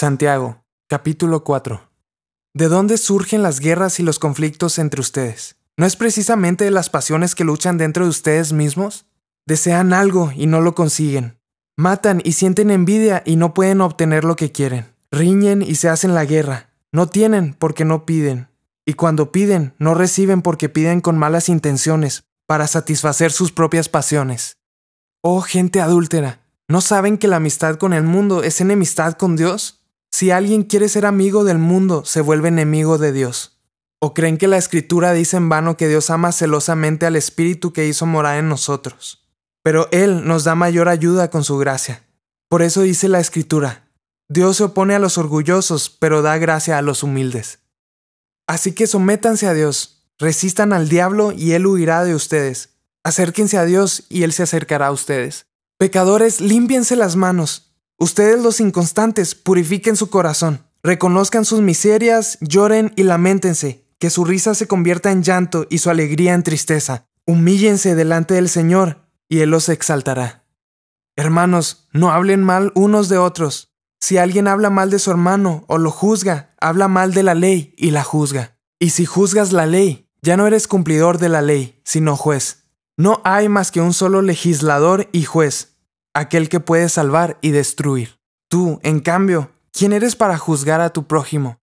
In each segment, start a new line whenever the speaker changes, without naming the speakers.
Santiago, capítulo 4. ¿De dónde surgen las guerras y los conflictos entre ustedes? ¿No es precisamente de las pasiones que luchan dentro de ustedes mismos? Desean algo y no lo consiguen. Matan y sienten envidia y no pueden obtener lo que quieren. Riñen y se hacen la guerra. No tienen porque no piden. Y cuando piden, no reciben porque piden con malas intenciones, para satisfacer sus propias pasiones. Oh gente adúltera, ¿no saben que la amistad con el mundo es enemistad con Dios? Si alguien quiere ser amigo del mundo, se vuelve enemigo de Dios. ¿O creen que la escritura dice en vano que Dios ama celosamente al Espíritu que hizo morar en nosotros? Pero Él nos da mayor ayuda con su gracia. Por eso dice la escritura, Dios se opone a los orgullosos, pero da gracia a los humildes. Así que sométanse a Dios, resistan al diablo y Él huirá de ustedes. Acérquense a Dios y Él se acercará a ustedes. Pecadores, límpiense las manos Ustedes los inconstantes, purifiquen su corazón, reconozcan sus miserias, lloren y lamentense, que su risa se convierta en llanto y su alegría en tristeza. Humíllense delante del Señor, y Él los exaltará. Hermanos, no hablen mal unos de otros. Si alguien habla mal de su hermano o lo juzga, habla mal de la ley y la juzga. Y si juzgas la ley, ya no eres cumplidor de la ley, sino juez. No hay más que un solo legislador y juez, aquel que puede salvar y destruir. Tú, en cambio, ¿quién eres para juzgar a tu prójimo?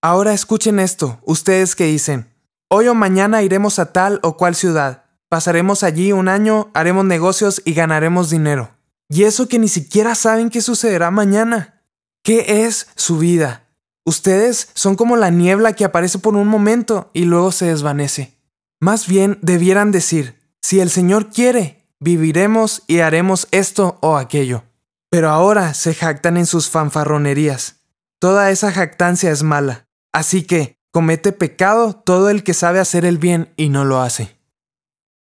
Ahora escuchen esto, ustedes que dicen, hoy o mañana iremos a tal o cual ciudad, pasaremos allí un año, haremos negocios y ganaremos dinero. Y eso que ni siquiera saben qué sucederá mañana. ¿Qué es su vida? Ustedes son como la niebla que aparece por un momento y luego se desvanece. Más bien debieran decir, si el Señor quiere, viviremos y haremos esto o aquello. Pero ahora se jactan en sus fanfarronerías. Toda esa jactancia es mala. Así que comete pecado todo el que sabe hacer el bien y no lo hace.